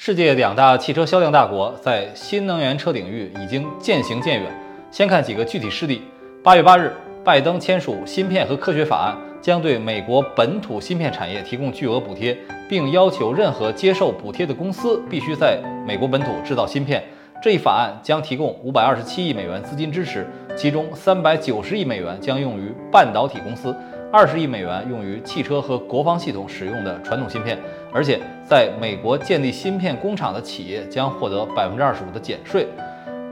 世界两大汽车销量大国在新能源车领域已经渐行渐远。先看几个具体事例。八月八日，拜登签署芯片和科学法案，将对美国本土芯片产业提供巨额补贴，并要求任何接受补贴的公司必须在美国本土制造芯片。这一法案将提供五百二十七亿美元资金支持，其中三百九十亿美元将用于半导体公司。二十亿美元用于汽车和国防系统使用的传统芯片，而且在美国建立芯片工厂的企业将获得百分之二十五的减税。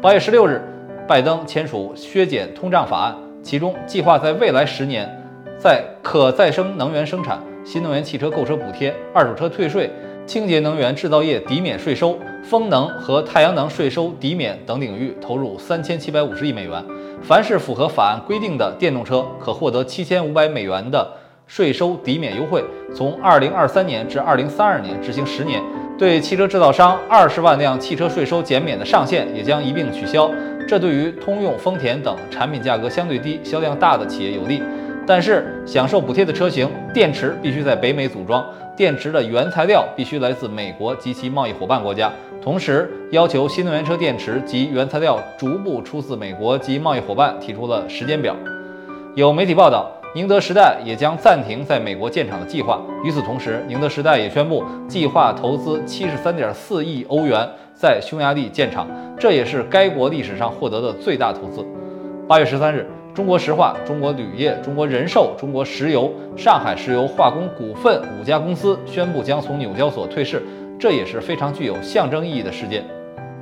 八月十六日，拜登签署削减通胀法案，其中计划在未来十年，在可再生能源生产、新能源汽车购车补贴、二手车退税、清洁能源制造业抵免税收、风能和太阳能税收抵免等领域投入三千七百五十亿美元。凡是符合法案规定的电动车，可获得七千五百美元的税收抵免优惠，从二零二三年至二零三二年执行十年。对汽车制造商二十万辆汽车税收减免的上限也将一并取消。这对于通用、丰田等产品价格相对低、销量大的企业有利。但是，享受补贴的车型电池必须在北美组装，电池的原材料必须来自美国及其贸易伙伴国家。同时，要求新能源车电池及原材料逐步出自美国及贸易伙伴提出了时间表。有媒体报道，宁德时代也将暂停在美国建厂的计划。与此同时，宁德时代也宣布计划投资七十三点四亿欧元在匈牙利建厂，这也是该国历史上获得的最大投资。八月十三日，中国石化、中国铝业、中国人寿、中国石油、上海石油化工股份五家公司宣布将从纽交所退市。这也是非常具有象征意义的事件。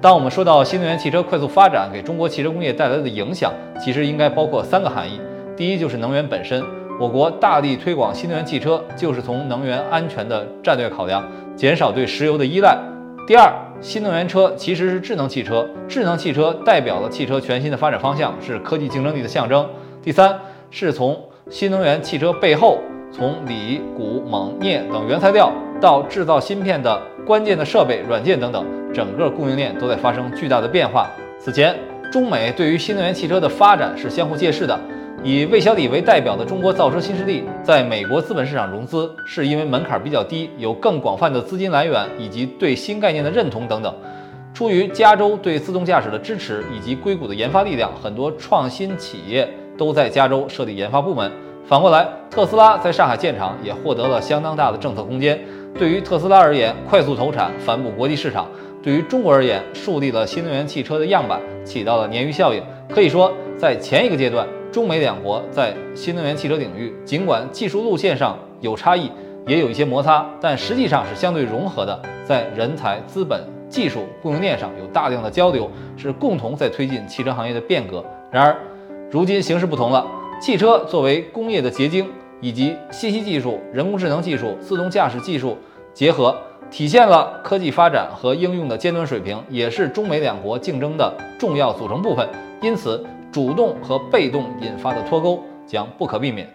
当我们说到新能源汽车快速发展给中国汽车工业带来的影响，其实应该包括三个含义。第一，就是能源本身，我国大力推广新能源汽车，就是从能源安全的战略考量，减少对石油的依赖。第二，新能源车其实是智能汽车，智能汽车代表了汽车全新的发展方向，是科技竞争力的象征。第三，是从新能源汽车背后，从锂、钴、锰、镍等原材料到制造芯片的。关键的设备、软件等等，整个供应链都在发生巨大的变化。此前，中美对于新能源汽车的发展是相互借势的。以魏小李为代表的中国造车新势力，在美国资本市场融资，是因为门槛比较低，有更广泛的资金来源，以及对新概念的认同等等。出于加州对自动驾驶的支持以及硅谷的研发力量，很多创新企业都在加州设立研发部门。反过来，特斯拉在上海建厂，也获得了相当大的政策空间。对于特斯拉而言，快速投产、反哺国际市场；对于中国而言，树立了新能源汽车的样板，起到了鲶鱼效应。可以说，在前一个阶段，中美两国在新能源汽车领域，尽管技术路线上有差异，也有一些摩擦，但实际上是相对融合的。在人才、资本、技术、供应链上有大量的交流，是共同在推进汽车行业的变革。然而，如今形势不同了，汽车作为工业的结晶。以及信息技术、人工智能技术、自动驾驶技术结合，体现了科技发展和应用的尖端水平，也是中美两国竞争的重要组成部分。因此，主动和被动引发的脱钩将不可避免。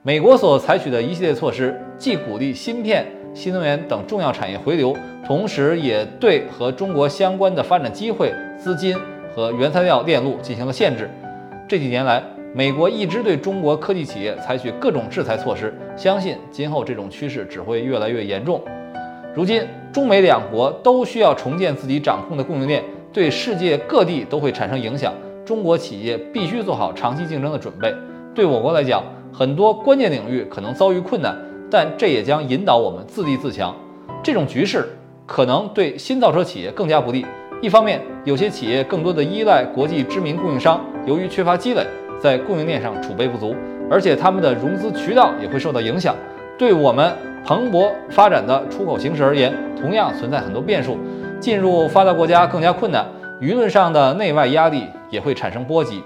美国所采取的一系列措施，既鼓励芯片、新能源等重要产业回流，同时也对和中国相关的发展机会、资金和原材料链路进行了限制。这几年来，美国一直对中国科技企业采取各种制裁措施，相信今后这种趋势只会越来越严重。如今，中美两国都需要重建自己掌控的供应链，对世界各地都会产生影响。中国企业必须做好长期竞争的准备。对我国来讲，很多关键领域可能遭遇困难，但这也将引导我们自立自强。这种局势可能对新造车企业更加不利。一方面，有些企业更多的依赖国际知名供应商，由于缺乏积累。在供应链上储备不足，而且他们的融资渠道也会受到影响。对我们蓬勃发展的出口形势而言，同样存在很多变数。进入发达国家更加困难，舆论上的内外压力也会产生波及。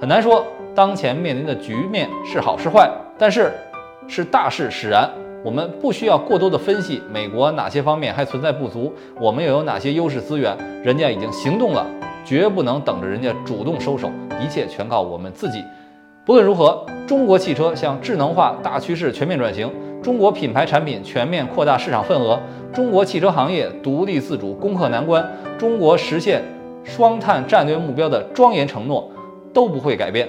很难说当前面临的局面是好是坏，但是是大势使然。我们不需要过多的分析美国哪些方面还存在不足，我们又有哪些优势资源，人家已经行动了。绝不能等着人家主动收手，一切全靠我们自己。不论如何，中国汽车向智能化大趋势全面转型，中国品牌产品全面扩大市场份额，中国汽车行业独立自主攻克难关，中国实现双碳战略目标的庄严承诺，都不会改变。